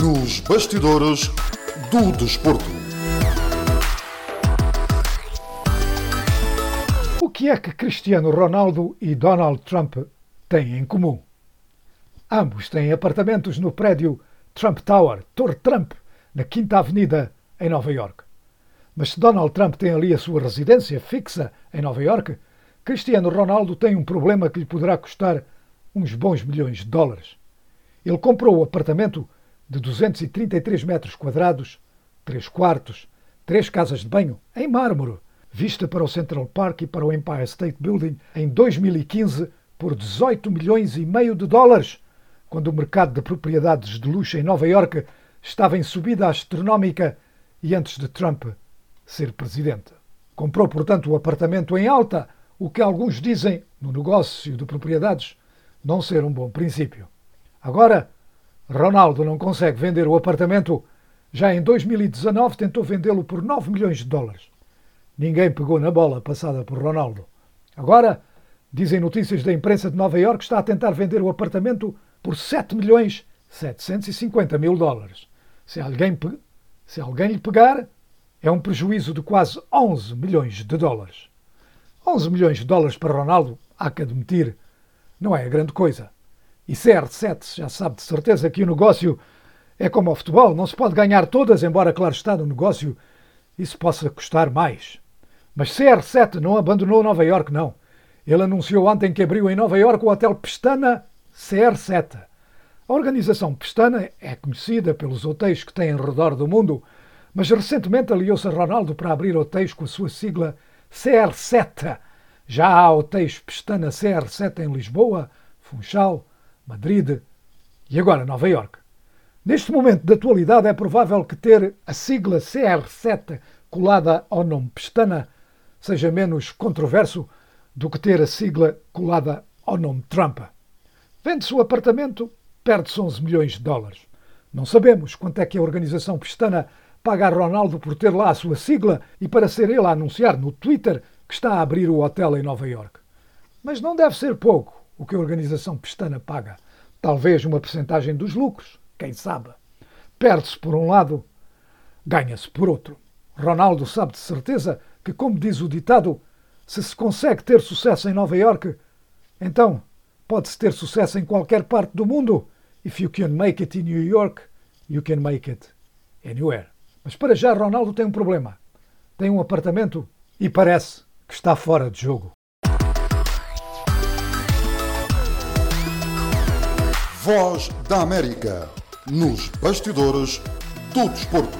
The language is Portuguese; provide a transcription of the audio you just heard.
Nos bastidores do desporto. O que é que Cristiano Ronaldo e Donald Trump têm em comum? Ambos têm apartamentos no prédio Trump Tower, Torre Trump, na Quinta Avenida, em Nova York. Mas se Donald Trump tem ali a sua residência fixa em Nova York, Cristiano Ronaldo tem um problema que lhe poderá custar uns bons milhões de dólares. Ele comprou o apartamento de 233 metros quadrados, três quartos, três casas de banho, em mármore, vista para o Central Park e para o Empire State Building em 2015 por 18 milhões e meio de dólares, quando o mercado de propriedades de luxo em Nova York estava em subida astronómica e antes de Trump ser presidente. Comprou, portanto, o apartamento em alta, o que alguns dizem, no negócio de propriedades, não ser um bom princípio. Agora, Ronaldo não consegue vender o apartamento. Já em 2019 tentou vendê-lo por 9 milhões de dólares. Ninguém pegou na bola passada por Ronaldo. Agora, dizem notícias da imprensa de Nova York, está a tentar vender o apartamento por 7 milhões 750 mil dólares. Se alguém, se alguém lhe pegar, é um prejuízo de quase 11 milhões de dólares. 11 milhões de dólares para Ronaldo, há que admitir, não é grande coisa. E CR7 já sabe de certeza que o negócio é como ao futebol, não se pode ganhar todas, embora, claro está, no negócio isso possa custar mais. Mas CR7 não abandonou Nova York, não. Ele anunciou ontem que abriu em Nova York o Hotel Pestana CR7. A organização Pestana é conhecida pelos hotéis que tem em redor do mundo, mas recentemente aliou-se a Ronaldo para abrir hotéis com a sua sigla CR7. Já há hotéis Pestana CR7 em Lisboa, Funchal, Madrid e agora Nova York. Neste momento de atualidade é provável que ter a sigla CR7 colada ao nome Pestana seja menos controverso do que ter a sigla colada ao nome Trump. Vende-se o apartamento, perde-se 11 milhões de dólares. Não sabemos quanto é que a organização Pestana paga a Ronaldo por ter lá a sua sigla e para ser ele a anunciar no Twitter que está a abrir o hotel em Nova York. Mas não deve ser pouco o que a organização Pestana paga. Talvez uma percentagem dos lucros, quem sabe. Perde-se por um lado, ganha-se por outro. Ronaldo sabe de certeza que, como diz o ditado, se se consegue ter sucesso em Nova York, então pode-se ter sucesso em qualquer parte do mundo. If you can make it in New York, you can make it anywhere. Mas para já Ronaldo tem um problema. Tem um apartamento e parece que está fora de jogo. Voz da América. Nos bastidores do desporto.